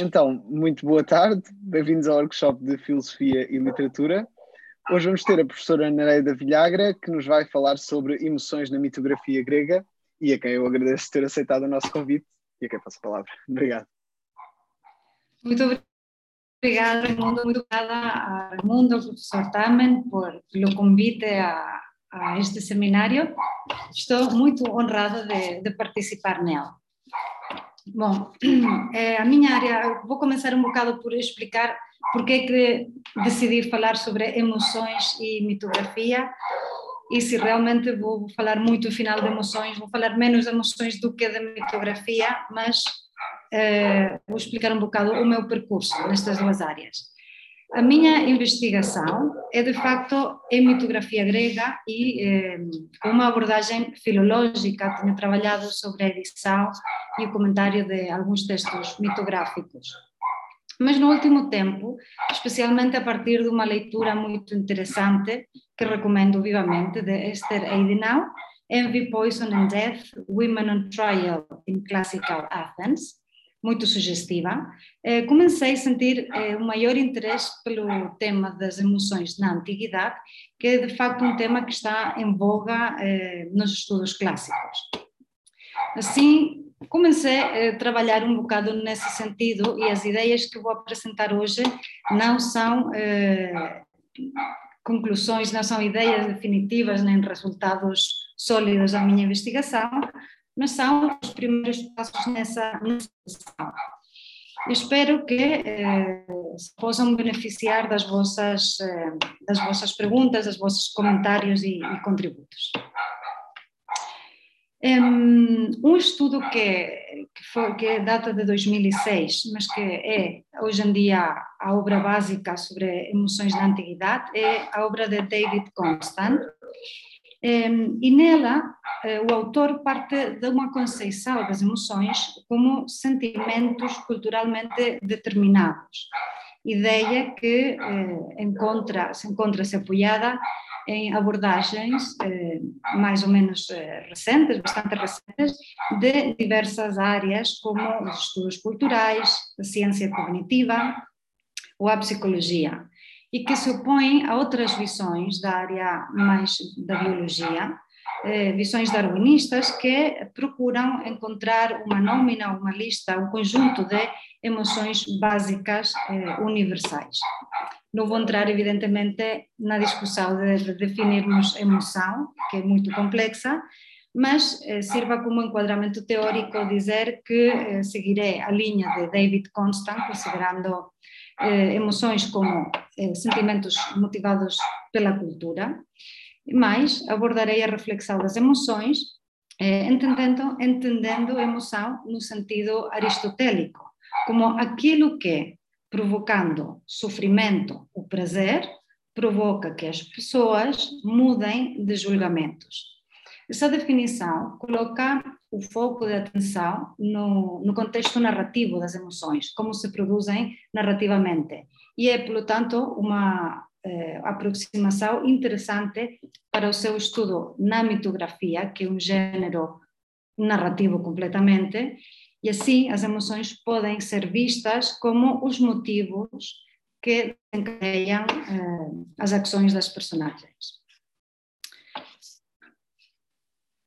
Então, muito boa tarde, bem-vindos ao workshop de Filosofia e Literatura. Hoje vamos ter a professora Nereida Vilhagra, que nos vai falar sobre emoções na mitografia grega e a quem eu agradeço ter aceitado o nosso convite e a quem passo a palavra. Obrigado. Muito obrigada, Raimundo. Muito obrigada a Raimundo, ao professor Tamen, por pelo convite a, a, este seminário. Estou muito honrada de, de participar nele. Bom, é, a minha área, vou começar um bocado por explicar porque é que decidi falar sobre emoções e mitografia e se realmente vou falar muito final de emoções, vou falar menos de emoções do que de mitografia, mas é, vou explicar um bocado o meu percurso nestas duas áreas. A minha investigação é de facto em mitografia grega e eh, com uma abordagem filológica. Tenho trabalhado sobre a edição e o comentário de alguns textos mitográficos. Mas no último tempo, especialmente a partir de uma leitura muito interessante, que recomendo vivamente, de Esther Eidenau, Envy, Poison and Death, Women on Trial in Classical Athens, muito sugestiva, eh, comecei a sentir eh, um maior interesse pelo tema das emoções na antiguidade, que é de facto um tema que está em voga eh, nos estudos clássicos. Assim, comecei a trabalhar um bocado nesse sentido e as ideias que vou apresentar hoje não são eh, conclusões, não são ideias definitivas nem resultados sólidos da minha investigação, mas são os primeiros passos nessa, nessa Espero que eh, possam beneficiar das vossas, eh, das vossas perguntas, dos vossos comentários e, e contributos. Um estudo que, que, foi, que data de 2006, mas que é hoje em dia a obra básica sobre emoções na antiguidade, é a obra de David Constant, e nela, eh, o autor parte de uma concepção das emoções como sentimentos culturalmente determinados. Ideia que eh, encontra, se encontra-se apoiada em abordagens eh, mais ou menos recentes, bastante recentes, de diversas áreas, como os estudos culturais, a ciência cognitiva ou a psicologia e que se opõem a outras visões da área mais da biologia, eh, visões darwinistas que procuram encontrar uma nómina, uma lista, um conjunto de emoções básicas eh, universais. Não vou entrar, evidentemente, na discussão de, de definirmos emoção, que é muito complexa, mas eh, sirva como enquadramento teórico dizer que seguirei a linha de David Constant, considerando eh, emoções como eh, sentimentos motivados pela cultura, mas abordarei a reflexão das emoções, eh, entendendo, entendendo emoção no sentido aristotélico, como aquilo que, provocando sofrimento ou prazer, provoca que as pessoas mudem de julgamentos. Essa definição coloca o foco de atenção no, no, contexto narrativo das emoções, como se produzem narrativamente. E é, portanto, uma eh, aproximação interessante para o seu estudo na mitografia, que é um gênero narrativo completamente, e assim as emoções podem ser vistas como os motivos que desencadeiam eh, as ações das personagens.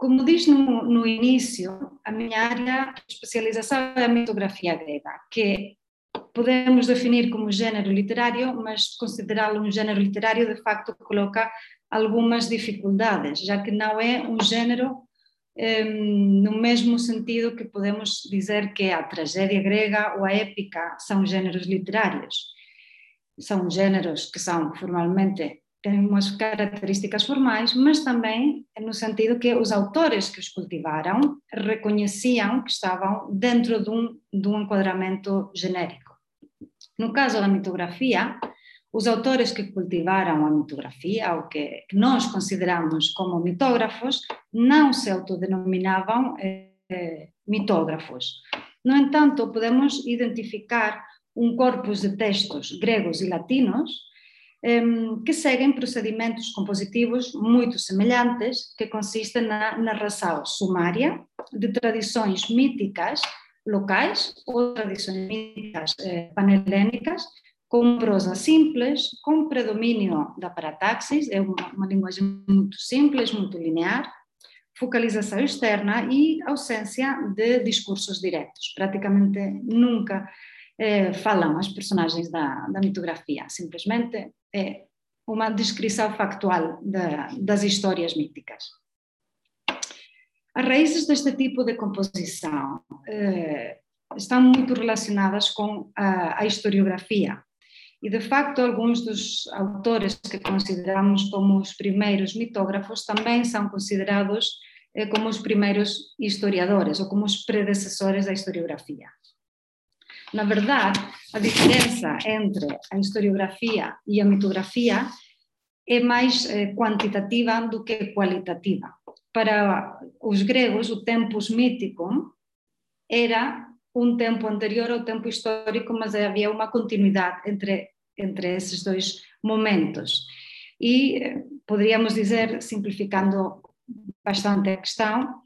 Como diz no, no início, a minha área de especialização é a mitografia grega, que podemos definir como gênero literário, mas considerá-lo um gênero literário de facto coloca algumas dificuldades, já que não é um gênero um, no mesmo sentido que podemos dizer que a tragédia grega ou a épica são gêneros literários. São gêneros que são formalmente têm umas características formais, mas também no sentido que os autores que os cultivaram reconheciam que estavam dentro de um, de um enquadramento genérico. No caso da mitografia, os autores que cultivaram a mitografia, ou que nós consideramos como mitógrafos, não se autodenominavam eh, mitógrafos. No entanto, podemos identificar um corpus de textos gregos e latinos que seguem procedimentos compositivos muito semelhantes, que consistem na narração sumária de tradições míticas locais ou tradições míticas eh, com prosa simples, com predomínio da parataxis, é uma, uma linguagem muito simples, muito linear, focalização externa e ausência de discursos diretos. Praticamente nunca eh, falam as personagens da, da mitografia, simplesmente é uma descrição factual da, das histórias míticas. As raízes deste tipo de composição eh, estão muito relacionadas com a, a, historiografia. E, de facto, alguns dos autores que consideramos como os primeiros mitógrafos também são considerados eh, como os primeiros historiadores ou como os predecessores da historiografia. Na verdade, a diferença entre a historiografia e a mitografia é mais eh, quantitativa do que qualitativa para os gregos, o tempus mítico era um tempo anterior ao tempo histórico, mas havia uma continuidade entre, entre esses dois momentos. E eh, poderíamos dizer, simplificando bastante a questão,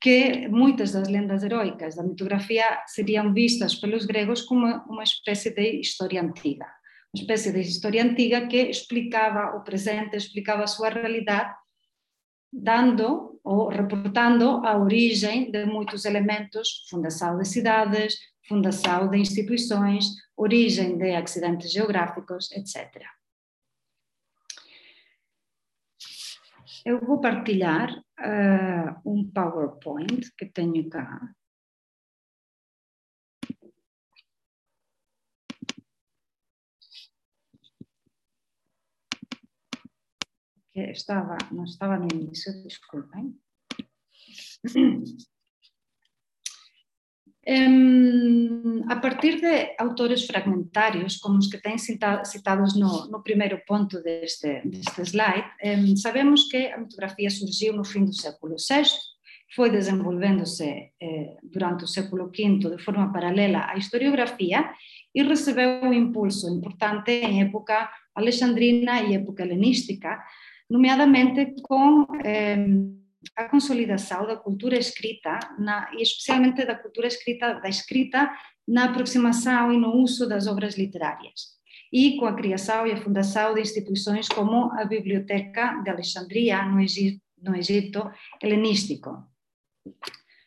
que muitas das lendas heroicas da mitografia seriam vistas pelos gregos como uma espécie de história antiga uma espécie de história antiga que explicava o presente, explicava a sua realidade, dando ou reportando a origem de muitos elementos, fundação de cidades, fundação de instituições, origem de acidentes geográficos, etc. Eu vou partilhar uh, um PowerPoint que tenho cá. que estava, não estava no início, desculpem. Um, a partir de autores fragmentários, como os que têm citados no, no primeiro ponto deste, deste slide, um, sabemos que a mitografia surgiu no fim do século VI, foi desenvolvendo-se eh, durante o século V de forma paralela à historiografia e recebeu um impulso importante em época alexandrina e época helenística, nomeadamente com eh, a consolidação da cultura escrita, na, e especialmente da cultura escrita, da escrita na aproximação e no uso das obras literárias, e com a criação e a fundação de instituições como a Biblioteca de Alexandria, no Egito, no Egito helenístico.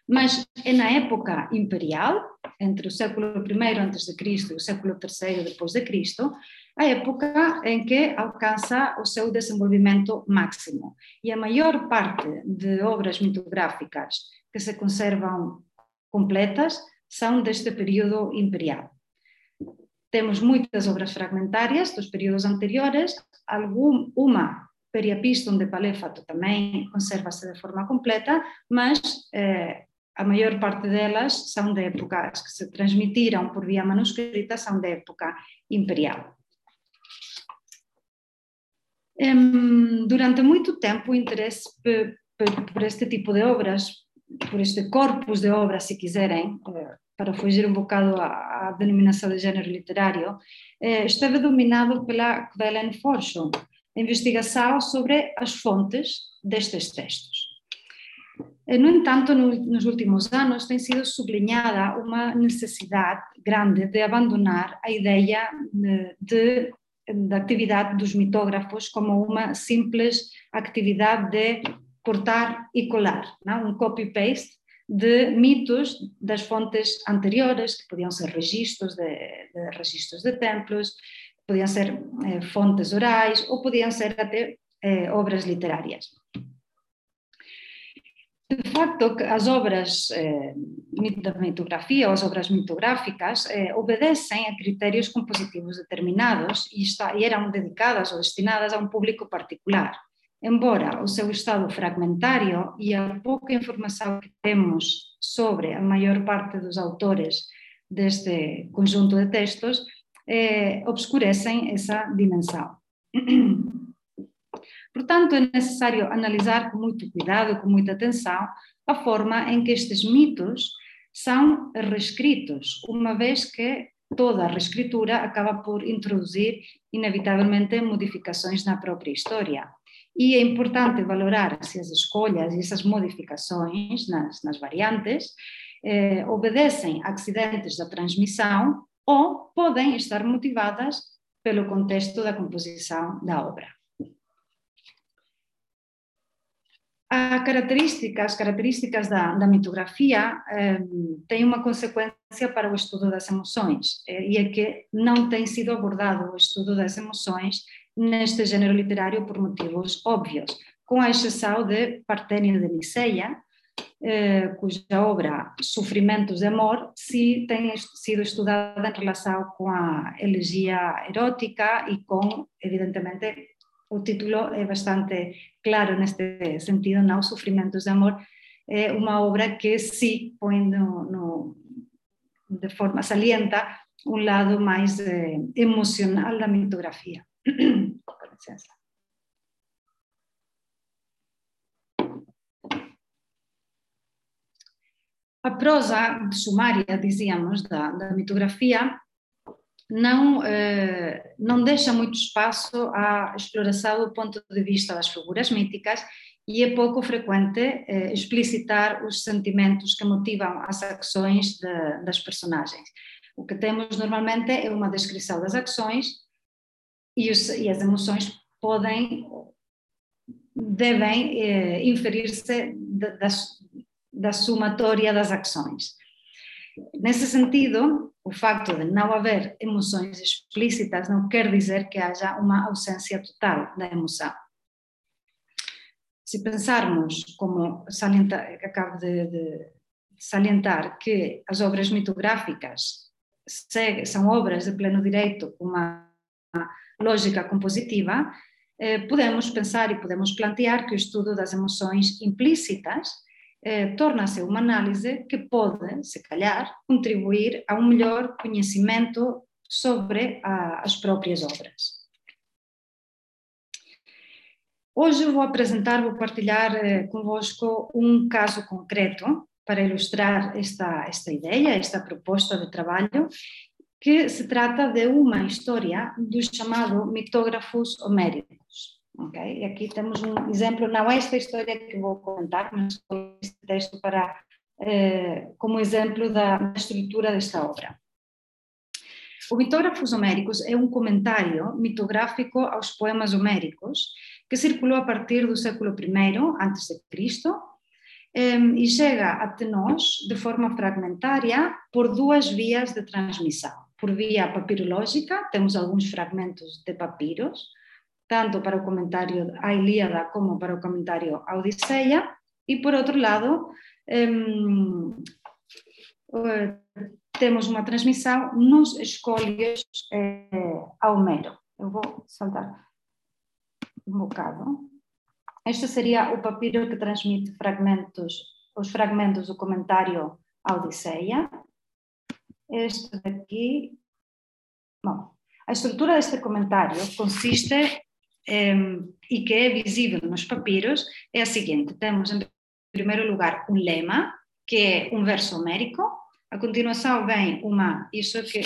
Mas é na época imperial, entre o século I a.C. e o século III Cristo, a época em que alcança o seu desenvolvimento máximo. E a maior parte de obras mitográficas que se conservam completas são deste período imperial. Temos muitas obras fragmentárias dos períodos anteriores, algum, uma Periapiston de Paléfato também conserva-se de forma completa, mas eh, a maior parte delas são de épocas que se transmitiram por via manuscrita, são de época imperial. Durante muito tempo, o interesse por este tipo de obras, por este corpus de obras, se quiserem, eh, para fugir um bocado à, denominação de género literário, eh, esteve dominado pela Kvelen Forschung, investigação sobre as fontes destes textos. Eh, no entanto, no, nos últimos anos tem sido sublinhada uma necessidade grande de abandonar a ideia de, de da atividade dos mitógrafos como uma simples atividade de cortar e colar, não? um copy-paste de mitos das fontes anteriores, que podiam ser registros de, de registros de templos, podiam ser eh, fontes orais ou podiam ser até eh, obras literárias. De facto, as obras eh, da ou as obras mitográficas eh, a critérios compositivos determinados e, está, e dedicadas ou destinadas a um público particular. Embora o seu estado fragmentário e a pouca informação que temos sobre a maior parte dos autores deste conjunto de textos eh, essa dimensão. Portanto, é necessário analisar com muito cuidado, com muita atenção, a forma em que estes mitos são reescritos, uma vez que toda a reescritura acaba por introduzir, inevitavelmente, modificações na própria história. e é importante valorar se as escolhas e essas modificações nas, nas variantes eh, obedecem a acidentes da transmissão ou podem estar motivadas pelo contexto da composição da obra. A característica, as características da, da mitografia eh, têm uma consequência para o estudo das emoções, eh, e é que não tem sido abordado o estudo das emoções neste gênero literário por motivos óbvios, com a exceção de Partênio de Niceia, eh, cuja obra Sofrimentos de Amor se tem sido estudada em relação com a elegia erótica e com, evidentemente, o título é bastante claro neste sentido, não Sofrimentos de Amor, é uma obra que se põe no, no, de forma salienta um lado mais eh, emocional da mitografia. Com licença. A prosa sumária, dizíamos, da, da mitografia, não, eh, não deixa muito espaço à exploração do ponto de vista das figuras míticas e é pouco frequente eh, explicitar os sentimentos que motivam as ações de, das personagens. O que temos normalmente é uma descrição das ações e, os, e as emoções podem, devem eh, inferir-se das, da somatória das ações. Nesse sentido, o facto de não haver emoções explícitas não quer dizer que haja uma ausência total da emoção. Se pensarmos, como salienta, acabo de, de salientar, que as obras mitográficas são obras de pleno direito com uma lógica compositiva, eh, podemos pensar e podemos plantear que o estudo das emoções implícitas eh, torna-se uma análise que pode, se calhar, contribuir a um melhor conhecimento sobre a, as próprias obras. Hoje vou apresentar, vou partilhar eh, convosco um caso concreto para ilustrar esta, esta ideia, esta proposta de trabalho, que se trata de uma história do chamado mitógrafos homéricos. E aqui temos um exemplo, não é esta história que vou contar, mas este texto para, eh, como exemplo da, estrutura desta obra. O Mitógrafos Homéricos é um comentário mitográfico aos poemas homéricos que circulou a partir do século I de Cristo e chega até nós de forma fragmentária por duas vias de transmissão. Por via papirológica, temos alguns fragmentos de papiros, tanto para o comentário a Ilíada como para o comentário a Odisseia, e por outro lado, um, temos uma transmissão nos escolhos eh, a Homero. Eu vou saltar um bocado. Este seria o papiro que transmite fragmentos, os fragmentos do comentário a Odisseia. Este daqui. Bom, a estrutura deste comentário consiste e que é visível nos papiros é a seguinte: temos em primeiro lugar um lema, que é um verso homérico, a continuação vem uma, isso que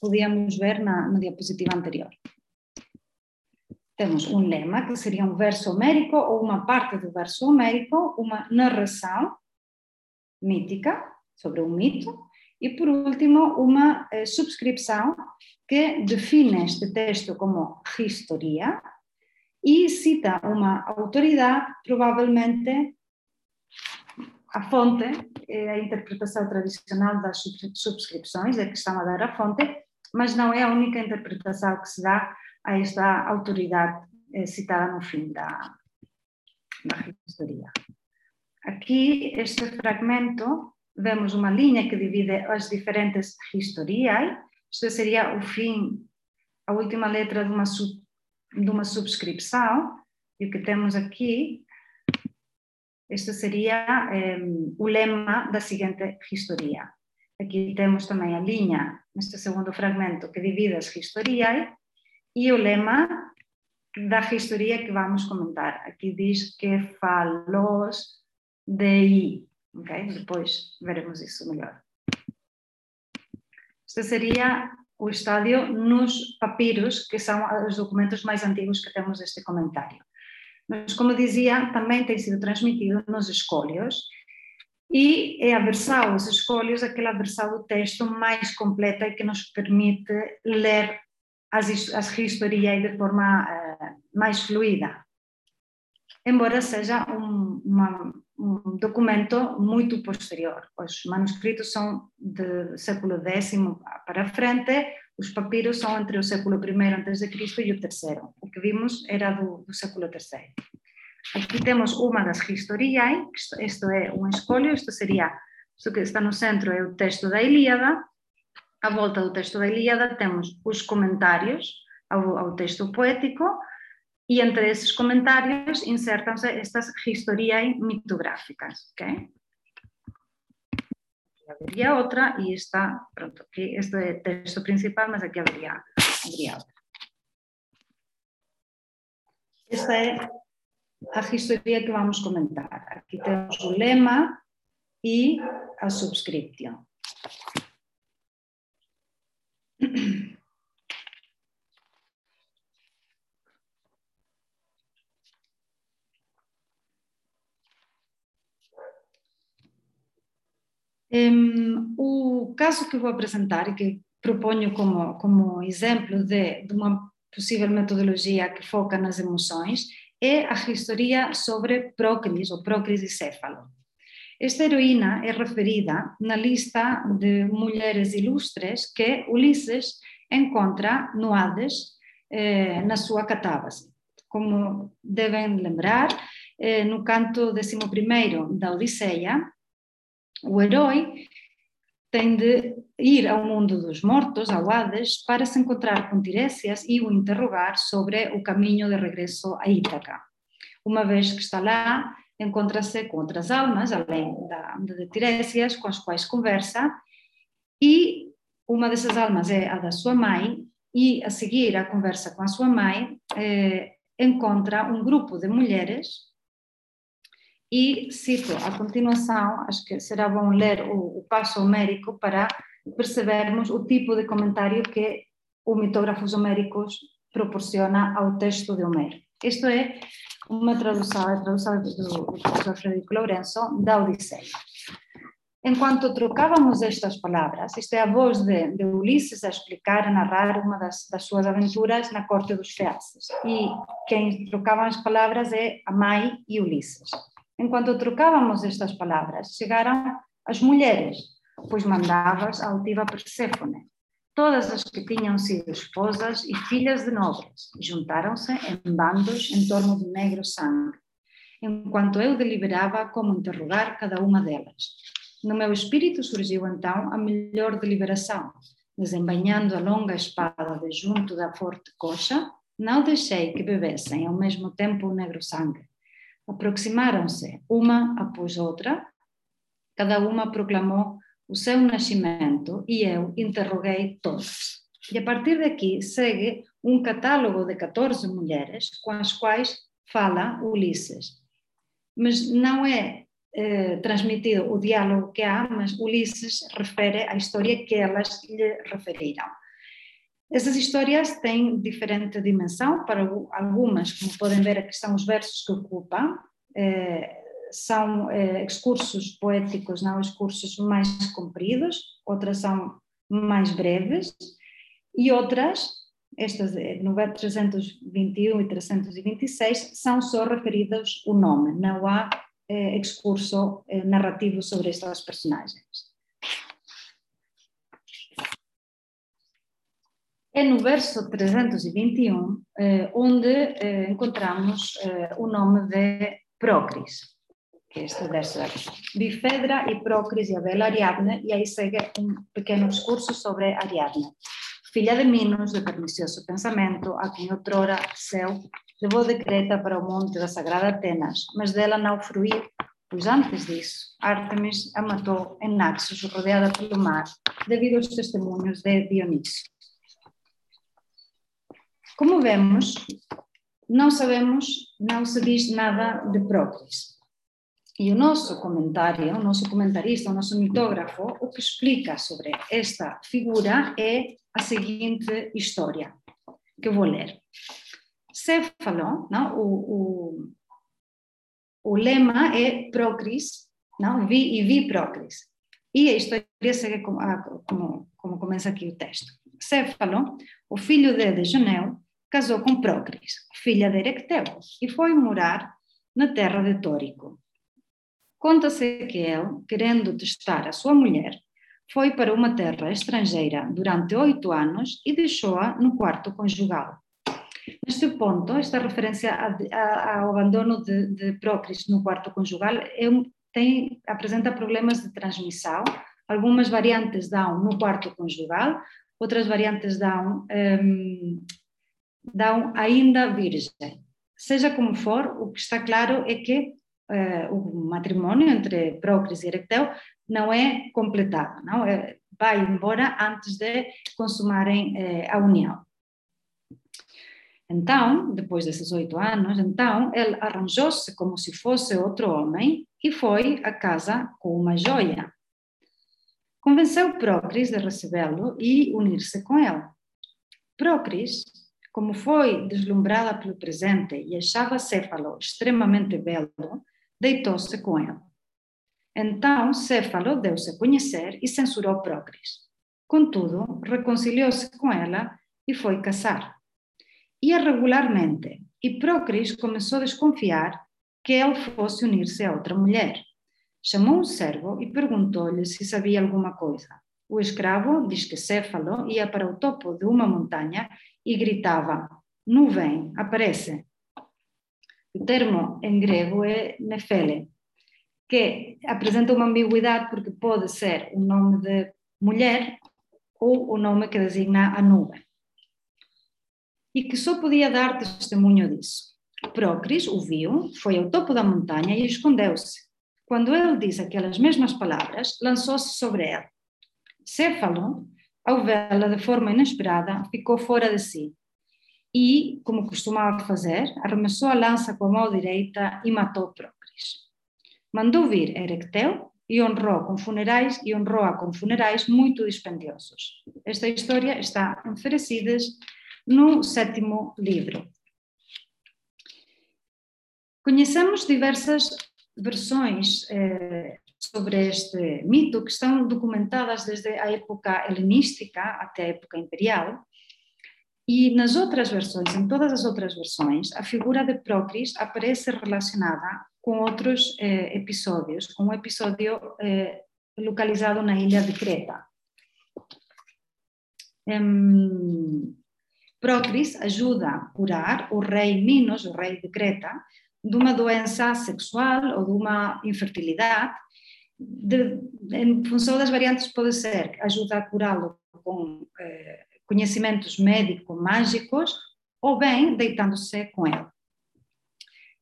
podíamos ver na, na diapositiva anterior. Temos um lema, que seria um verso homérico ou uma parte do verso homérico, uma narração mítica sobre um mito, e por último, uma eh, subscrição que define este texto como historia, e cita uma autoridade, provavelmente a fonte, a interpretação tradicional das subscrições, é que estão a dar a fonte, mas não é a única interpretação que se dá a esta autoridade é, citada no fim da, da. Aqui, este fragmento, vemos uma linha que divide as diferentes historias, isto seria o fim, a última letra de uma de uma subscrição, e o que temos aqui, este seria um, o lema da seguinte historia. Aqui temos também a linha, neste segundo fragmento, que divide as historias, e o lema da historia que vamos comentar. Aqui diz que falos de ok? Depois veremos isso melhor. Este seria o estádio nos papiros, que são os documentos mais antigos que temos deste comentário. mas como dizia, também tem sido transmitido nos escólios e é a versão, os escólios, aquela versão do texto mais completa e que nos permite ler as, as historias de forma uh, mais fluida. Embora seja um, uma, um documento muito posterior. Os manuscritos são do século X para frente, os papiros são entre o século I a.C. e o terceiro. O que vimos era do, do século III. Aqui temos uma das historias, isto é um escolho, isto seria, isto que está no centro é o texto da Ilíada, à volta do texto da Ilíada temos os comentários ao, ao texto poético, e entre esses comentários insertam-se estas historias mitográficas. Okay? Aqui haveria outra e está, pronto, aqui este é o texto principal, mas aqui haveria, haveria outra. Esta é a historia que vamos comentar. Aqui temos o lema e a subscription. Um, o caso que vou apresentar e que proponho como, como exemplo de, de uma possível metodologia que foca nas emoções é a historia sobre Procris ou Procris céfalo. Esta heroína é referida na lista de mulheres ilustres que Ulisses encontra no Hades eh, na sua catábase. Como devem lembrar, eh, no canto 11 da Odisseia, o herói tem de ir ao mundo dos mortos, ao Hades, para se encontrar com Tiresias e o interrogar sobre o caminho de regresso a Ítaca. Uma vez que está lá, encontra-se com outras almas, além da, de Tiresias, com as quais conversa, e uma dessas almas é a da sua mãe, e a seguir a conversa com a sua mãe, eh, encontra um grupo de mulheres e cito a continuação, acho que será bom ler o, o passo homérico para percebermos o tipo de comentário que o mitógrafos homéricos proporciona ao texto de Homero. Isto é uma tradução, a tradução do, professor Frederico Lourenço da Odisseia. Enquanto trocávamos estas palavras, isto é a voz de, de Ulisses a explicar, a narrar uma das, das suas aventuras na corte dos Feaces. E quem trocava as palavras é a mãe e Ulisses. Enquanto trocávamos estas palavras, chegaram as mulheres, pois mandavas a altiva Perséfone. Todas as que tinham sido esposas e filhas de nobres juntaram-se em bandos em torno do negro sangue, enquanto eu deliberava como interrogar cada uma delas. No meu espírito surgiu então a melhor deliberação. Desembainhando a longa espada de junto da forte coxa, não deixei que bebessem ao mesmo tempo o negro sangue aproximaram-se uma após outra, cada uma proclamou o seu nascimento e eu interroguei todas. E a partir daqui segue um catálogo de 14 mulheres com as quais fala Ulisses. Mas não é eh, transmitido o diálogo que há, mas Ulisses refere a história que elas lhe referiram. Essas histórias têm diferente dimensão, para algumas, como podem ver, aqui são os versos que ocupam, eh, são eh, excursos poéticos, não? Excursos mais compridos, outras são mais breves, e outras, estas no verso 321 e 326, são só referidas o nome, não há eh, excurso narrativo sobre estas personagens. É no verso 321 eh, onde eh, encontramos eh, o nome de Procris, que é este verso aqui. Bifedra e Procris e a bela Ariadne, e aí segue um pequeno discurso sobre Ariadne. Filha de Minos, de pernicioso pensamento, a quem outrora Seu levou de Creta para o monte da sagrada Atenas, mas dela não fruiu, pois antes disso, Artemis a matou em Naxos, rodeada pelo mar, devido aos testemunhos de Dionísio. Como vemos, não sabemos, não se diz nada de Procris. E o nosso comentário, o nosso comentarista, o nosso mitógrafo, o que explica sobre esta figura é a seguinte história, que eu vou ler. Céfalo, não? O, o, o lema é Procris, não? Vi e vi Procris. E a história segue como, como, como começa aqui o texto. Céfalo, o filho de Dejoneu, casou com Procris, filha de Erecteu, e foi morar na terra de Tórico. Conta-se que ele, querendo testar a sua mulher, foi para uma terra estrangeira durante oito anos e deixou-a no quarto conjugal. Neste ponto, esta referência ao abandono de, de Procris no quarto conjugal é tem, apresenta problemas de transmissão. Algumas variantes dão no quarto conjugal, outras variantes dão, um, dão ainda virgem. Seja como for, o que está claro é que uh, o matrimônio entre Procris e Erecteu não é completado, não é, vai embora antes de consumarem uh, a união. Então, depois desses oito anos, então ele arranjou-se como se fosse outro homem e foi à casa com uma joia. Convenceu Procris de recebê-lo e unir-se com ele. Procris, como foi deslumbrada pelo presente e achava Céfalo extremamente belo, deitou-se com ele. Então Céfalo deu-se a conhecer e censurou Procris. Contudo, reconciliou-se com ela e foi casar. Ia regularmente, e Procris começou a desconfiar que ele fosse unir-se a outra mulher. Chamou um servo e perguntou-lhe se sabia alguma coisa. O escravo diz que Céfalo ia para o topo de uma montanha e gritava: Nuvem, aparece. O termo em grego é nefele, que apresenta uma ambiguidade porque pode ser o nome de mulher ou o nome que designa a nuvem e que só podia dar testemunho disso. Procris o viu, foi ao topo da montanha e escondeu-se. Quando ele disse aquelas mesmas palavras, lançou-se sobre ela. Céfalo, ao vê-la de forma inesperada, ficou fora de si e, como costumava fazer, arremessou a lança com a mão direita e matou Procris. Mandou vir Erecteu e honrou com funerais e honrou-a com funerais muito dispendiosos. Esta história está em Ferecidas no sétimo livro. Conhecemos diversas versões eh, sobre este mito que estão documentadas desde a época helenística até a época imperial. E nas outras versões, em todas as outras versões, a figura de Procris aparece relacionada com outros eh, episódios, com um episódio eh, localizado na ilha de Creta. Procris ajuda a curar o rei Minos, o rei de Creta, de uma doença sexual ou de uma infertilidade. De, em função das variantes, pode ser ajuda a curá-lo com eh, conhecimentos médico-mágicos ou bem deitando-se com ele.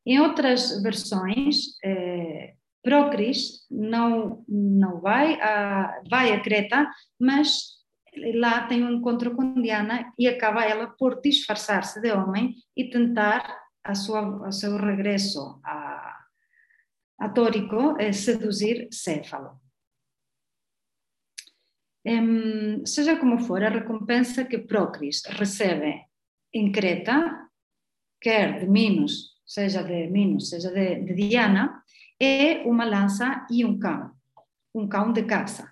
Em outras versões, eh, Procris não, não vai a, vai a Creta, mas lá tem um encontro com Diana e acaba ela por disfarçar-se de homem e tentar a sua, a seu regresso a, a Tórico eh, seduzir Céfalo. Seja como for, a recompensa que Procris recebe em Creta, quer de Minos, seja de Minos, seja de, de Diana, é uma lança e um cão, um cão de caça.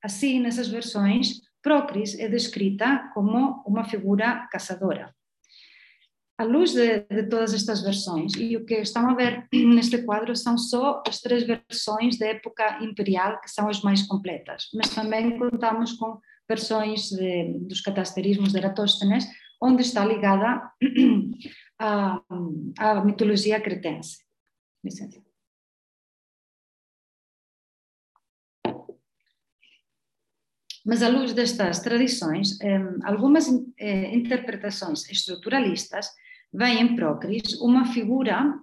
Assim, nessas versões, Procris é descrita como uma figura caçadora. À luz de, de, todas estas versões, e o que estão a ver neste quadro são só as três versões da época imperial, que são as mais completas, mas também contamos com versões de, dos catasterismos de Eratóstenes, onde está ligada à, à mitologia cretense. Licença. Mas, à luz destas tradições, algumas eh, interpretações estruturalistas veem em Procris uma figura,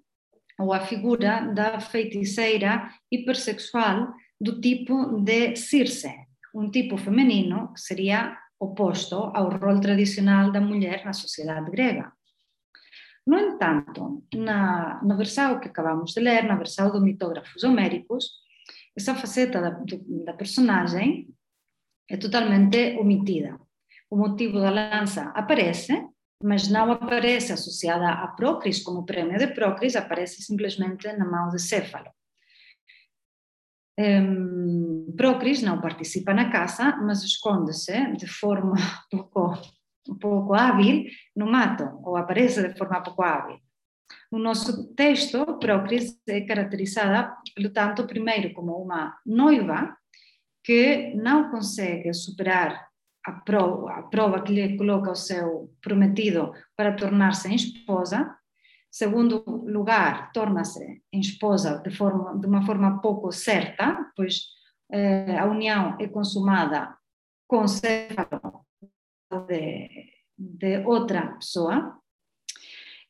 ou a figura da feiticeira hipersexual do tipo de Circe, um tipo feminino que seria oposto ao rol tradicional da mulher na sociedade grega. No entanto, na, na versão que acabamos de ler, na versão do Mitógrafos Homéricos, essa faceta da, da personagem é totalmente omitida. O motivo da lança aparece, mas não aparece associada a Procris como prêmio de Procris, aparece simplesmente na mão de Céfalo. Um, Procris não participa na caça, mas esconde-se de forma pouco, pouco hábil no mato, ou aparece de forma pouco hábil. No nosso texto, Procris é caracterizada, portanto, primeiro como uma noiva que não consegue superar a prova, a prova que lhe coloca o seu prometido para tornar-se esposa. Segundo lugar, torna-se esposa de, forma, de uma forma pouco certa, pois eh, a união é consumada com céfalo de, de outra pessoa.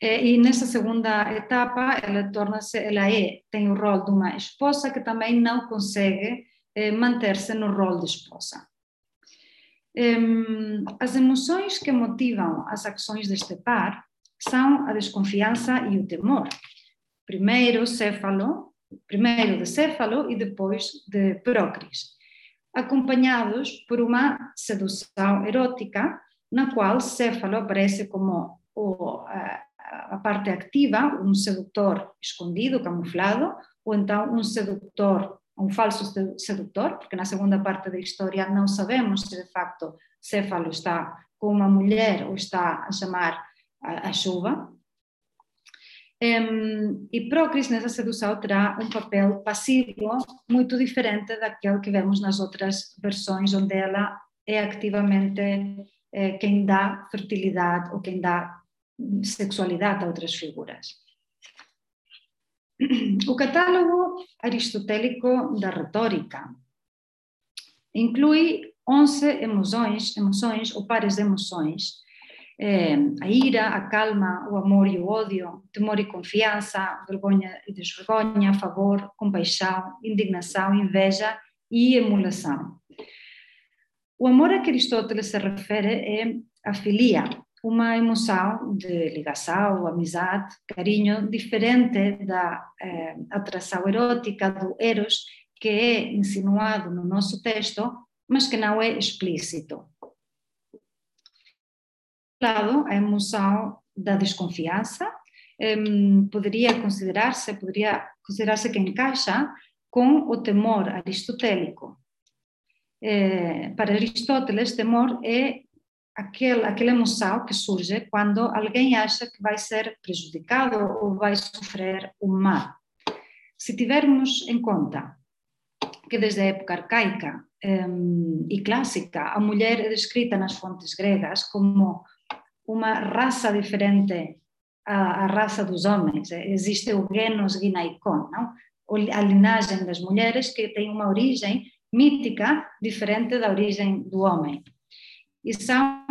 Eh, e nessa segunda etapa, ela torna-se, ela é, tem o rol de uma esposa que também não consegue manter-se no rol de esposa. As emoções que motivam as ações deste par são a desconfiança e o temor. Primeiro céfalo, primeiro de céfalo e depois de prócris, acompanhados por uma sedução erótica, na qual céfalo aparece como o, a, a parte ativa, um sedutor escondido, camuflado, ou então um sedutor um falso sedutor, porque na segunda parte da história não sabemos se de facto Céfalo está com uma mulher ou está a chamar a, a chuva. Um, e Procris nessa sedução terá um papel passivo muito diferente daquele que vemos nas outras versões, onde ela é ativamente eh, quem dá fertilidade ou quem dá sexualidade a outras figuras. O catálogo aristotélico da retórica inclui 11 emoções, emoções ou pares de emoções, eh, a ira, a calma, o amor e o ódio, temor e confiança, vergonha e desvergonha, favor, compaixão, indignação, inveja e emulação. O amor a que Aristóteles se refere é a filia, uma emoção de ligação, amizade, carinho, diferente da eh, atração erótica do eros, que é insinuado no nosso texto, mas que não é explícito. lado, a emoção da desconfiança eh, poderia considerar-se poderia considerar-se que encaixa com o temor aristotélico. Eh, para Aristóteles, temor é aquela, aquela emoção que surge quando alguém acha que vai ser prejudicado ou vai sofrer um mal. Se tivermos em conta que desde a época arcaica um, e clássica a mulher é descrita nas fontes gregas como uma raça diferente à, à raça dos homens. Existe o genus ginaikon, não? a linhagem das mulheres que tem uma origem mítica diferente da origem do homem. E são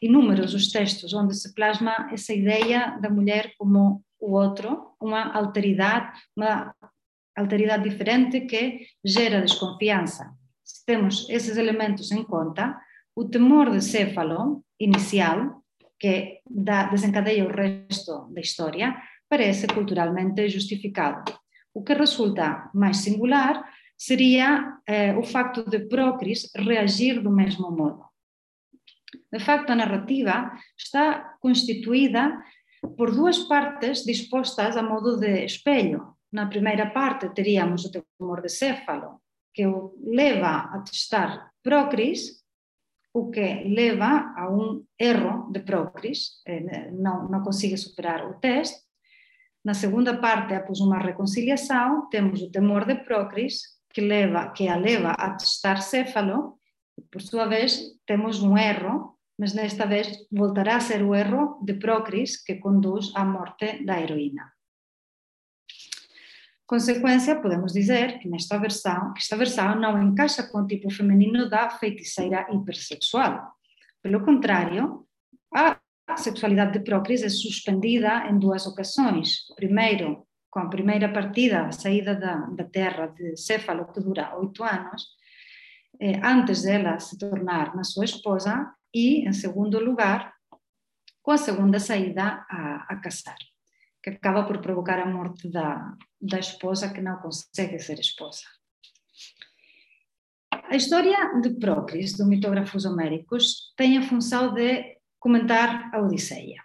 inúmeros os textos onde se plasma essa ideia da mulher como o outro, uma alteridade, uma alteridade diferente que gera desconfiança. Se temos esses elementos em conta, o temor de céfalo inicial, que dá, desencadeia o resto da história, parece culturalmente justificado. O que resulta mais singular seria eh, o facto de Procris reagir do mesmo modo. De facto, a narrativa está constituída por duas partes dispostas a modo de espelho. Na primeira parte teríamos o temor de céfalo, que o leva a testar Procris, o que leva a um erro de Procris, eh, não, não consegue superar o teste. Na segunda parte, após uma reconciliação, temos o temor de Procris, que, leva, que a leva a testar Céfalo, por sua vez, temos um erro, mas desta vez voltará a ser o erro de Procris que conduz à morte da heroína. Consequência, podemos dizer que nesta versão, que esta versão não encaixa com o tipo feminino da feiticeira hipersexual. Pelo contrário, a sexualidade de Procris é suspendida em duas ocasiões. Primeiro, com a primeira partida, a saída da, da terra de Céfalo, que dura oito anos, eh, antes dela se tornar na sua esposa, e, em segundo lugar, com a segunda saída a, a casar, que acaba por provocar a morte da, da esposa que não consegue ser esposa. A história de Procris, do mitógrafos homéricos, tem a função de comentar a Odisseia,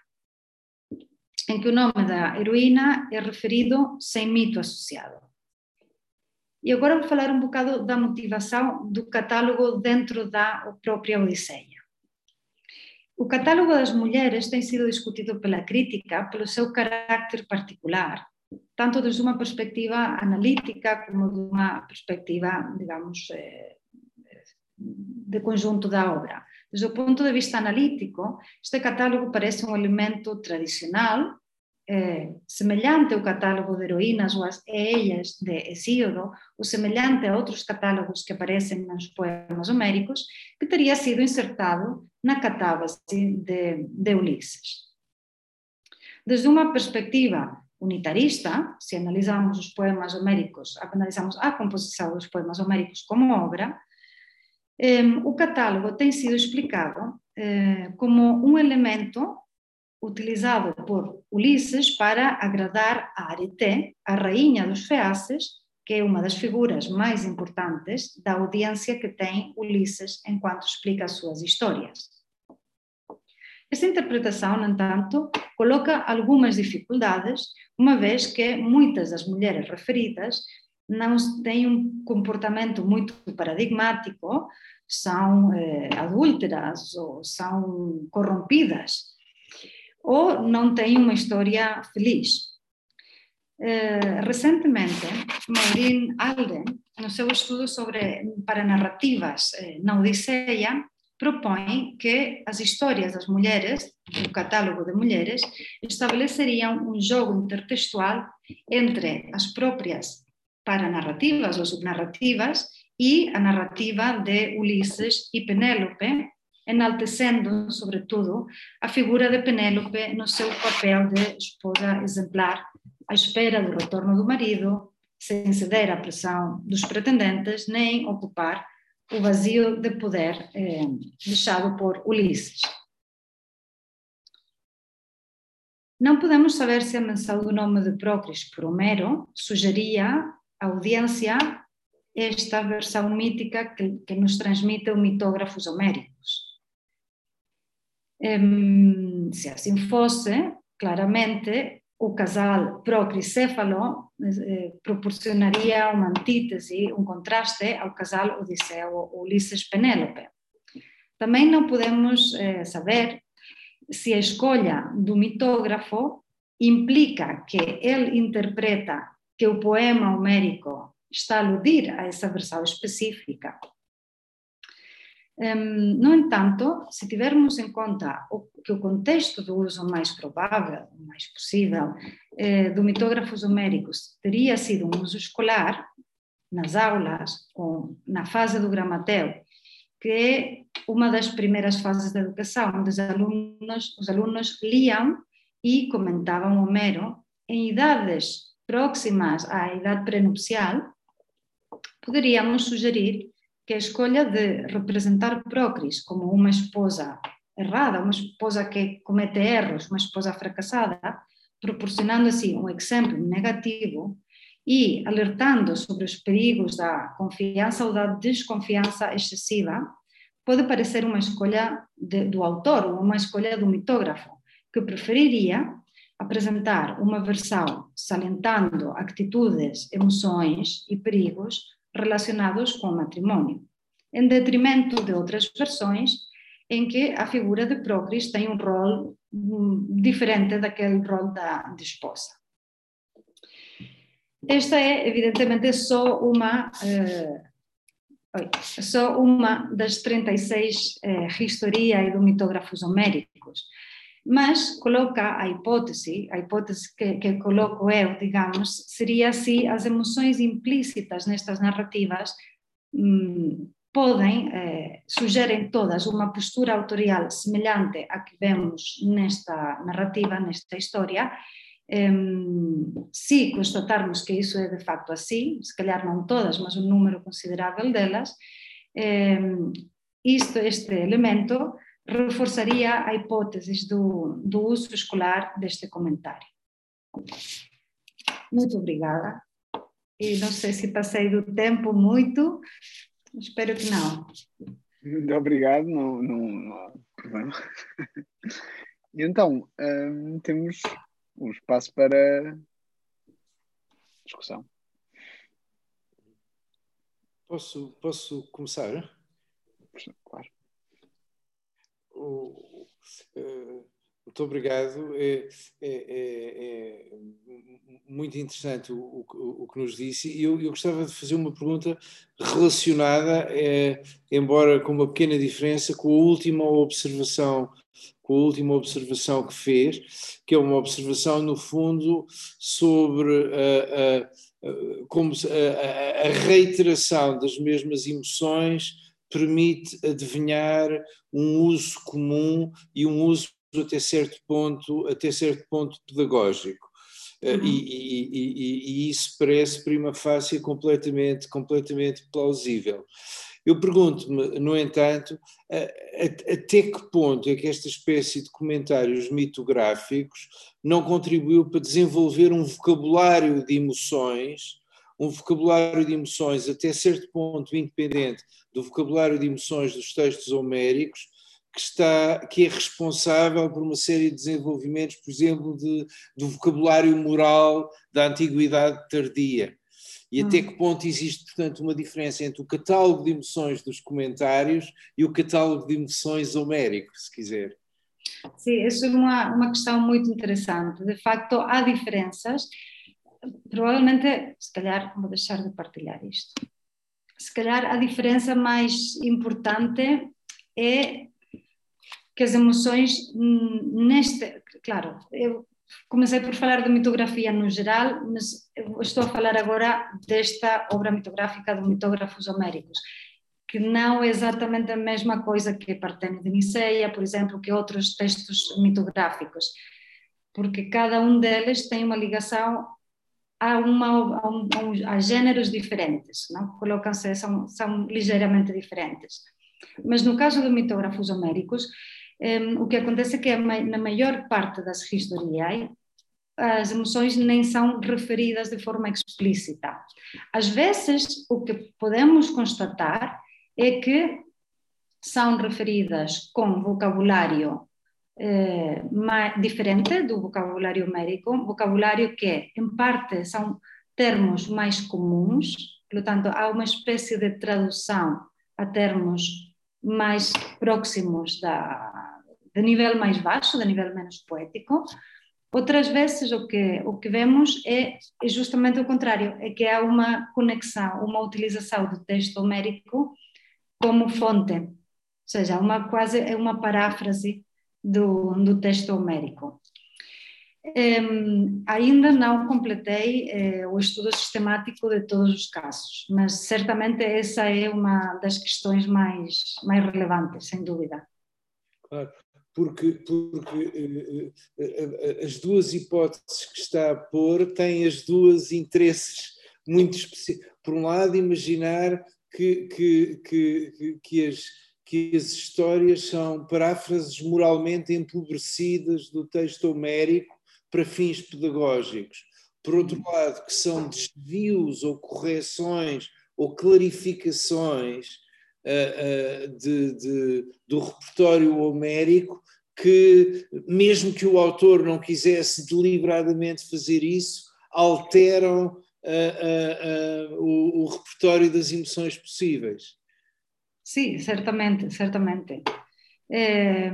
em que o nome da heroína é referido sem mito associado. E agora vou falar um bocado da motivação do catálogo dentro da própria Odisseia. O catálogo das mulheres tem sido discutido pela crítica pelo seu carácter particular, tanto desde uma perspectiva analítica como de uma perspectiva, digamos, eh, de conjunto da obra. Desde o ponto de vista analítico, este catálogo parece um elemento tradicional eh, ao catálogo de heroínas ou as ellas de Hesíodo, ou semelhante a outros catálogos que aparecem nos poemas homéricos, que teria sido insertado na catábase de, de Ulisses. Desde uma perspectiva unitarista, se analisamos os poemas homéricos, analisamos a composição dos poemas homéricos como obra, eh, o catálogo tem sido explicado eh, como um elemento utilizado por Ulisses para agradar a Arete, a rainha dos Feaces, que é uma das figuras mais importantes da audiência que tem Ulisses enquanto explica as suas histórias. Esta interpretação, no entanto, coloca algumas dificuldades, uma vez que muitas das mulheres referidas não têm um comportamento muito paradigmático, são eh, adúlteras ou são corrompidas ou não tem uma história feliz. Uh, recentemente, Maureen Alden, no seu estudo sobre para narrativas eh, na Odisseia, propõe que as histórias das mulheres, o catálogo de mulheres, estabeleceriam um jogo intertextual entre as próprias paranarrativas ou subnarrativas e a narrativa de Ulisses e Penélope, enaltecendo, sobretudo, a figura de Penélope no seu papel de esposa exemplar, à espera do retorno do marido, sem ceder à pressão dos pretendentes, nem ocupar o vazio de poder eh, deixado por Ulisses. Não podemos saber se a menção do nome de Procris por Homero sugeria à audiência esta versão mítica que, que nos transmite o mitógrafos homéricos se assim fosse, claramente o casal procricéfalo eh, proporcionaria uma antítese, um contraste ao casal Odisseu Ulisses-Penélope. Também não podemos eh, saber se a escolha do mitógrafo implica que ele interpreta que o poema homérico está a aludir a essa versão específica um, no entanto, se tivermos em conta o, que o contexto do uso mais provável, mais possível, eh, do mitógrafos homéricos teria sido um uso escolar, nas aulas ou na fase do gramateu, que é uma das primeiras fases da educação, onde os alunos, os alunos liam e comentavam Homero em idades próximas à idade prenupcial, poderíamos sugerir que a escolha de representar Procris como uma esposa errada, uma esposa que comete erros, uma esposa fracassada, proporcionando assim um exemplo negativo e alertando sobre os perigos da confiança ou da desconfiança excessiva, pode parecer uma escolha de, do autor ou uma escolha do mitógrafo, que preferiria apresentar uma versão salientando atitudes, emoções e perigos relacionados com o matrimônio, em detrimento de outras versões em que a figura de Procris tem um rol hum, diferente daquele rol da de esposa. Esta é, evidentemente, só uma, eh, só uma das 36 eh, historia e do mitógrafos homéricos mas coloca a hipótese, a hipótese que, que coloco eu, digamos, seria se as emoções implícitas nestas narrativas hum, podem, eh, sugerem todas uma postura autorial semelhante à que vemos nesta narrativa, nesta história, Um, se constatarmos que isso é de facto assim, se calhar não todas, mas um número considerável delas, um, isto, este elemento reforçaria a hipótese do, do uso escolar deste comentário. Muito obrigada. E não sei se passei do tempo muito, espero que não. Muito obrigado, não, não, problema. E então, um, temos um espaço para discussão. Posso, posso começar? Claro. Uh, muito obrigado. É, é, é, é muito interessante o, o, o, que nos disse. E eu, eu, gostava de fazer uma pergunta relacionada, é, embora com uma pequena diferença, com a última observação, com a última observação que fez, que é uma observação no fundo sobre a, a, como a, a reiteração das mesmas emoções permite adivinhar um uso comum e um uso até certo ponto, até certo ponto pedagógico. Eh, uhum. E, e, e, e, isso parece prima facie completamente, completamente plausível. Eu pergunto-me, no entanto, até que ponto é que esta espécie de comentários mitográficos não contribuiu para desenvolver um vocabulário de emoções, um vocabulário de emoções até certo ponto independente do vocabulário de emoções dos textos homéricos, que, está, que é responsável por uma série de desenvolvimentos, por exemplo, de, do vocabulário moral da antiguidade tardia. E até hum. que ponto existe, portanto, uma diferença entre o catálogo de emoções dos comentários e o catálogo de emoções homérico, se quiser? Sim, essa é uma, uma questão muito interessante. De facto, há diferenças. Provavelmente, se calhar, vou deixar de partilhar isto. Se calhar a diferença mais importante é que as emoções hum, neste, claro, eu comecei por falar de mitografia no geral, mas estou a falar agora desta obra mitográfica de mitógrafos homéricos, que não é exatamente a mesma coisa que Partênio de Niceia, por exemplo, que outros textos mitográficos, porque cada um deles tem uma ligação a, uma, a, um, a diferentes, não? colocam-se, são, são ligeiramente diferentes. Mas no caso de mitógrafos homéricos, um, o que acontece é que na maior parte das historiais as emoções nem são referidas de forma explícita. Às vezes, o que podemos constatar é que são referidas com vocabulário eh, mais, diferente do vocabulário médico, vocabulário que, em parte, são termos mais comuns, portanto, há uma espécie de tradução a termos mais próximos da, de nível mais baixo, de nível menos poético. Outras vezes o que, o que vemos é, é justamente o contrário, é que há uma conexão, uma utilização do texto homérico como fonte, ou seja, uma, quase é uma paráfrase do, do texto homérico. Um, ainda não completei eh, o estudo sistemático de todos os casos, mas certamente essa é uma das questões mais, mais relevantes, sem dúvida. Claro, porque, porque uh, uh, as duas hipóteses que está a pôr têm as duas interesses muito específicos. Por um lado, imaginar que, que, que, que as que as histórias são paráfrases moralmente empobrecidas do texto homérico para fins pedagógicos. Por outro lado, que são desvios ou correções ou clarificações uh, uh, de, de, do repertório homérico que, mesmo que o autor não quisesse deliberadamente fazer isso, alteram uh, o, o repertório das emoções possíveis. Sim, certamente, certamente. É,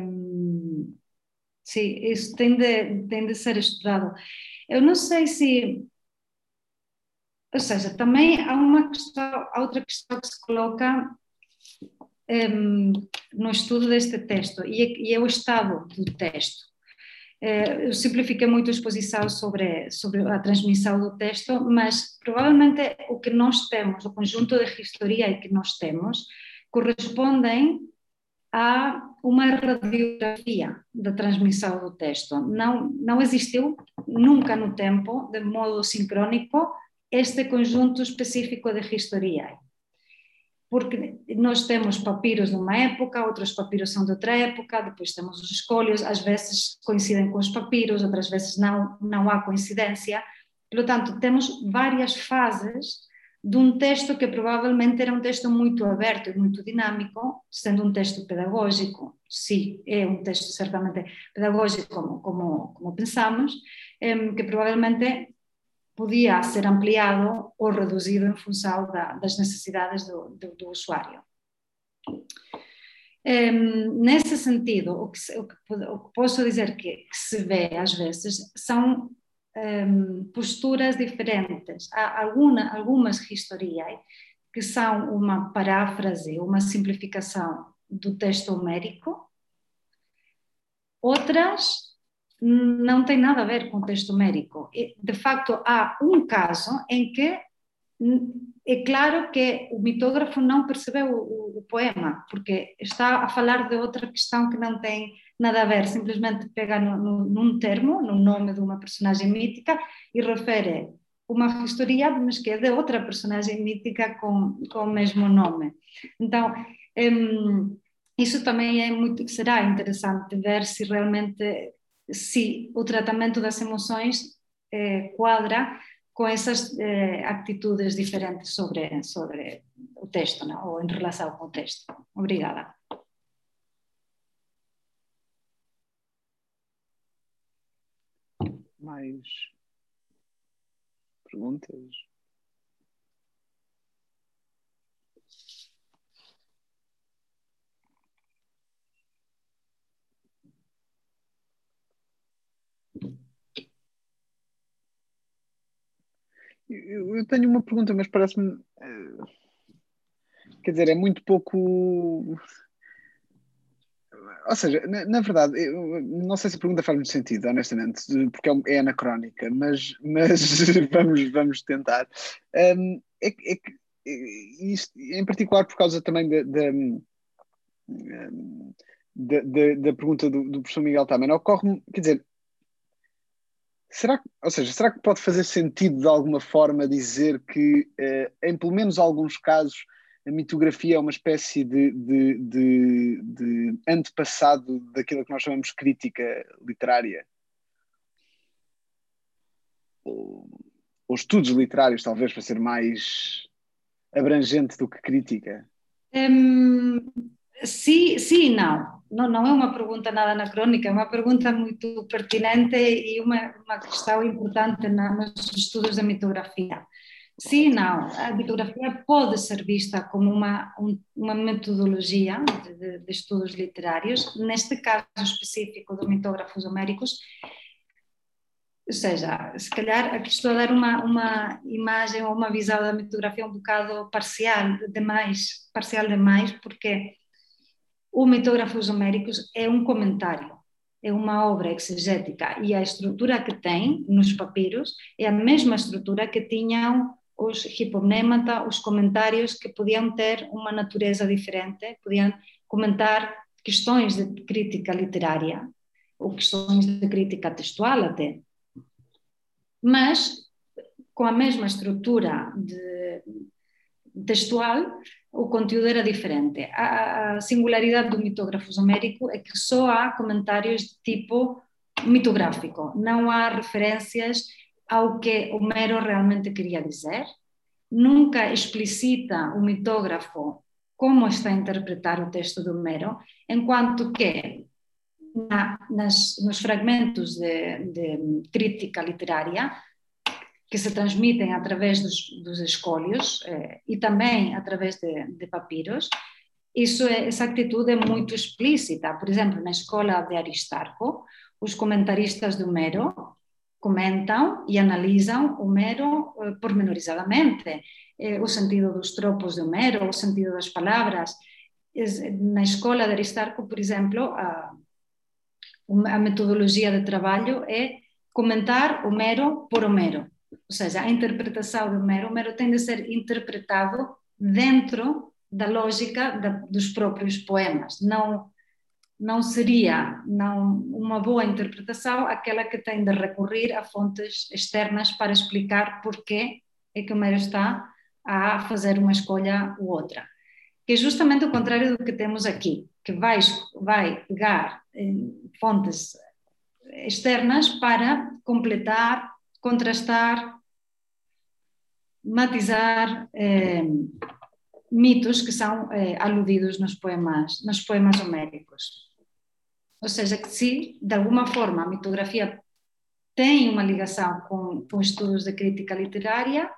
Sim, isso tem de, tem de ser estudado. Eu não sei se. Ou seja, também há uma questão, há outra questão que se coloca um, no estudo deste texto, e é, e é o estado do texto. Uh, eu simplifiquei muito a exposição sobre, sobre a transmissão do texto, mas provavelmente o que nós temos, o conjunto de história que nós temos, correspondem a uma radiografia da transmissão do texto. Não, não existiu nunca no tempo, de modo sincrónico, este conjunto específico de historia. Porque nós temos papiros de uma época, outros papiros são de outra época, depois temos os escolhos, às vezes coincidem com os papiros, outras vezes não, não há coincidência. Portanto, temos várias fases de um texto que provavelmente era um texto muito aberto e muito dinâmico, sendo um texto pedagógico, sim, é um texto certamente pedagógico como, como, como pensamos, que provavelmente podia ser ampliado ou reduzido em função da, das necessidades do, do, do usuário. Um, nesse sentido, o que, o, que, posso dizer que, que, se vê às vezes são um, posturas diferentes. Há alguma, algumas historias que são uma paráfrase, uma simplificação do texto homérico, outras não tem nada a ver com o texto homérico. De facto, há um caso em que é claro que o mitógrafo não percebeu o, o, poema, porque está a falar de outra questão que não tem nada a ver, simplesmente pega no, no, num termo, no nome de uma personagem mítica e refere uma história, mas que é de outra personagem mítica com, com o mesmo nome. Então, isso também é muito, será interessante ver se realmente se o tratamento das emoções eh, quadra com essas eh, atitudes diferentes sobre, sobre o texto, não? ou em relação com o texto. Obrigada. Mais perguntas? Eu, tenho uma pergunta, mas parece-me. Uh, quer dizer, é muito pouco. Ou seja, na, na verdade, não sei se a pergunta faz muito sentido, honestamente, porque é, é anacrónica, mas, mas vamos, vamos tentar. Um, é, é que isto, em particular por causa também da, da, da, da pergunta do, do professor Miguel também, ocorre-me, quer dizer, Será, ou seja, será que pode fazer sentido de alguma forma dizer que, eh, em pelo menos alguns casos, a mitografia é uma espécie de, de, de, de antepassado daquilo que nós chamamos crítica literária? Ou, ou estudos literários, talvez, para ser mais abrangente do que crítica? Um, sim, sim e não não, não é uma pergunta nada anacrónica, é uma pergunta muito pertinente e uma, uma questão importante nos estudos da mitografia. Sim, não. A mitografia pode ser vista como uma, um, uma metodologia de, de, de, estudos literários. Neste caso específico dos mitógrafos homéricos, ou seja, se calhar aqui estou a dar uma, uma imagem ou uma visão da mitografia um bocado parcial demais, parcial demais, porque o Mitógrafos Homéricos é um comentário, é uma obra exegética e a estrutura que tem nos papiros é a mesma estrutura que tinham os hipomnemata, os comentários que podiam ter uma natureza diferente, podiam comentar questões de crítica literária ou questões de crítica textual até. Mas com a mesma estrutura de, textual, o conteúdo era diferente. A, a singularidade do mitógrafo homérico é que só há comentários de tipo mitográfico, não há referências ao que Homero realmente queria dizer, nunca explicita o mitógrafo como está a interpretar o texto de Homero, enquanto que na, nas, nos fragmentos de, de crítica literária que se transmitem através dos, dos escolhos eh, e também através de, de papiros, isso é, essa atitude é muito explícita. Por exemplo, na escola de Aristarco, os comentaristas do Homero comentam e analisam Homero eh, pormenorizadamente, eh, o sentido dos tropos de Homero, o sentido das palavras. Na escola de Aristarco, por exemplo, a, a metodologia de trabalho é comentar Homero por Homero ou seja, a interpretação do Homero, Homero tem de ser interpretado dentro da lógica da, dos próprios poemas. Não, não seria não, uma boa interpretação aquela que tem de recorrer a fontes externas para explicar porquê é que o Homero está a fazer uma escolha ou outra. Que é justamente o contrário do que temos aqui, que vai, vai pegar fontes externas para completar contrastar matizar eh, mitos que são eh, aludidos nos poemas, nos poemas homéricos. Ou seja, que se de alguma forma a mitografia tem uma ligação com, com estudos de crítica literária,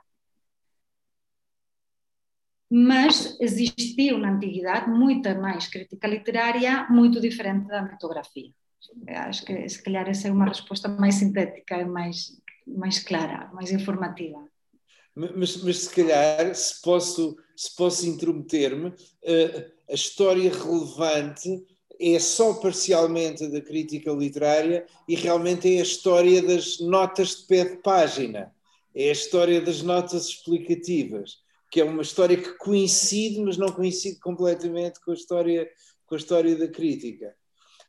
mas existiu na antiguidade muita mais crítica literária muito diferente da mitografia. Acho que se calhar essa é uma resposta mais sintética mais, mais clara, mais informativa. Mas, mas se calhar, se posso, se posso intrometer-me, eh, a história relevante é só parcialmente da crítica literária e realmente é a história das notas de pé de página, é a história das notas explicativas, que é uma história que coincide, mas não coincide completamente com a história, com a história da crítica.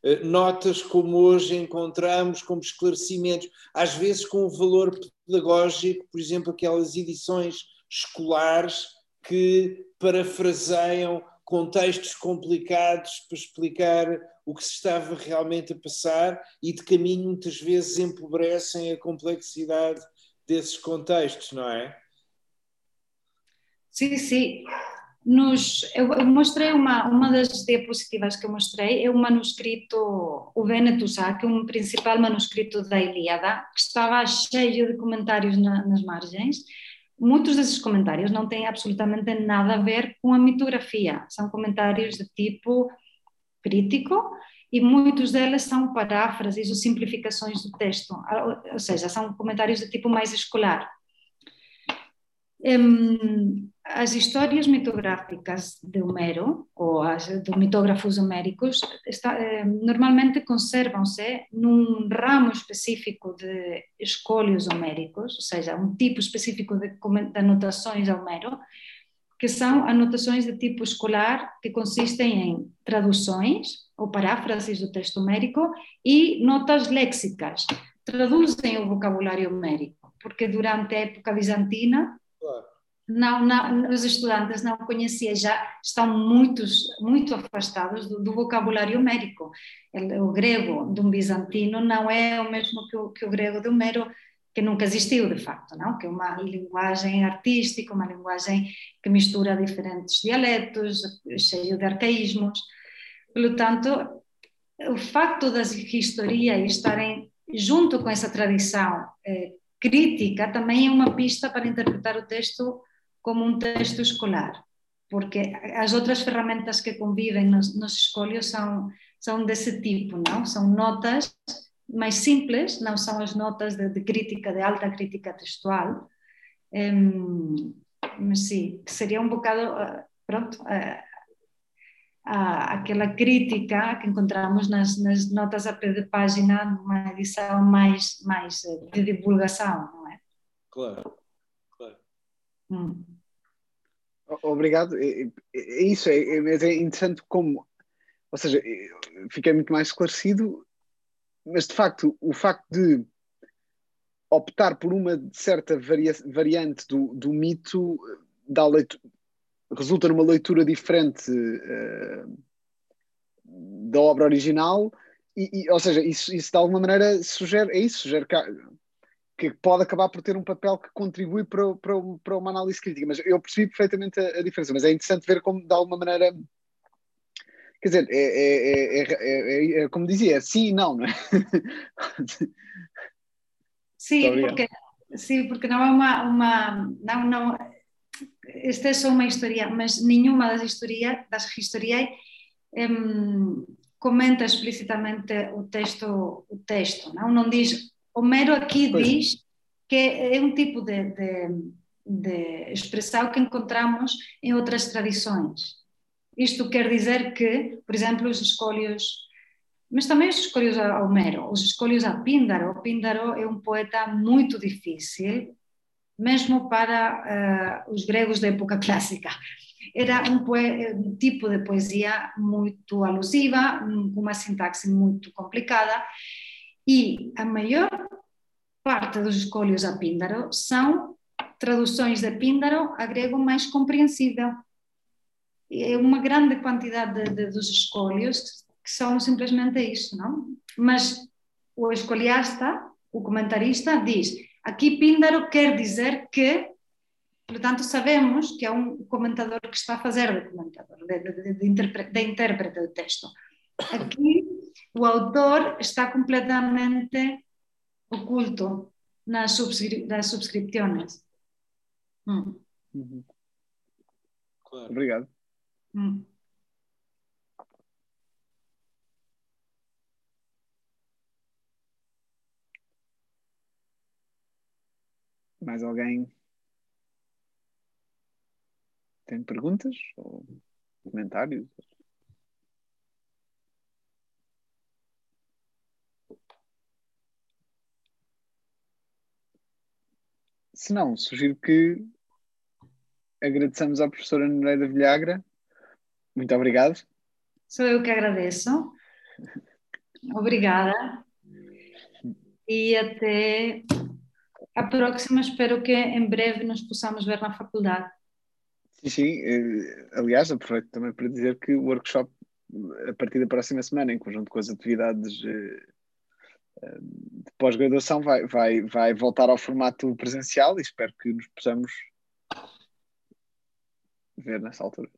Eh, notas como hoje encontramos como esclarecimentos, às vezes com um valor pedagógico, por exemplo, aquelas edições escolares que parafraseiam contextos complicados para explicar o que se estava realmente a passar e de caminho muitas vezes empobrecem a complexidade desses contextos, não é? Sim, sim nos, eu, mostrei uma, uma das diapositivas que eu mostrei, é o manuscrito, o Venetusá, que é um principal manuscrito da Ilíada, que estava cheio de comentários na, nas margens. Muitos desses comentários não têm absolutamente nada a ver com a mitografia, são comentários de tipo crítico e muitos deles são paráfrases ou simplificações do texto, ou seja, são comentários de tipo mais escolar. As histórias mitográficas de Homero, ou as de mitógrafos homéricos, está, eh, normalmente conservam-se num ramo específico de escólios homéricos, ou seja, um tipo específico de, de anotações a Homero, que são anotações de tipo escolar que consistem em traduções ou paráfrases do texto homérico e notas léxicas. Traduzem o vocabulário homérico, porque durante a época bizantina não, não, os estudantes não conheciam, já estão muitos, muito afastados do, do vocabulário médico. O, grego de um bizantino não é o mesmo que o, que o grego de Homero, que nunca existiu de facto, não? que é uma linguagem artística, uma linguagem que mistura diferentes dialetos, cheio de arcaísmos. Portanto, o facto das historias estarem junto com essa tradição eh, crítica também é uma pista para interpretar o texto como um texto escolar, porque as outras ferramentas que convivem nos, nos escolhos são, são desse tipo, não? São notas mais simples, não são as notas de, de crítica, de alta crítica textual, um, mas sim, seria um bocado, ah, pronto, uh, aquela crítica que encontramos nas, nas, notas a pé de página numa edição mais, mais eh, de divulgação, não é? Claro. Hum. Obrigado. É, é isso, é, é, interessante como, ou seja, fiquei muito mais esclarecido, mas de facto, o facto de optar por uma certa varia, variante do, do mito dá leitura, resulta numa leitura diferente uh, da obra original, e, e, ou seja, isso, isso de alguma maneira sugere, é isso, sugere que, que pode acabar por ter um papel que contribui para, para, para uma análise crítica. Mas eu percebi perfeitamente a, a, diferença. Mas é interessante ver como, de alguma maneira. Quer dizer, é, é, é, é como dizia, sim e não, não é? Sim, porque, sim, porque não é uma. uma não, não, esta é só uma história, mas nenhuma das histórias, das histórias um, comenta explicitamente o texto, o texto, não, não diz Homero aqui pois. diz que é um tipo de, de, de expressão que encontramos em outras tradições. Isto quer dizer que, por exemplo, os escolhos, mas também os escolhos a Homero, os escolhos a Píndaro. Píndaro é um poeta muito difícil, mesmo para uh, os gregos da época clássica. Era um, um, tipo de poesia muito alusiva, com uma sintaxe muito complicada, e a maior parte dos escolhos a Píndaro são traduções de Píndaro a grego mais compreensível. É uma grande quantidade de, de, dos escolhos que são simplesmente isso, não? Mas o escoliasta, o comentarista, diz: aqui Píndaro quer dizer que Portanto, sabemos que é um comentador que está a fazer de comentador, de, de, de, de intérprete do texto. Aqui, o autor está completamente oculto nas, subscri nas subscripções. Hum. Uhum. Claro. Obrigado. Hum. Mais alguém tem perguntas ou comentários? Se não, sugiro que agradecemos à professora Nereida Vilhagra. Muito obrigado. Sou eu que agradeço. Obrigada. E até a próxima. Espero que em breve nos possamos ver na faculdade. Sim, sim. Eh, aliás, aproveito também para dizer que o workshop, a partir da próxima semana, em conjunto com as atividades eh, de pós-graduação vai, vai, vai voltar ao formato presencial e espero que nos possamos ver nessa altura.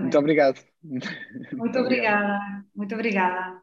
Muito obrigado. Muito obrigada. Muito obrigada.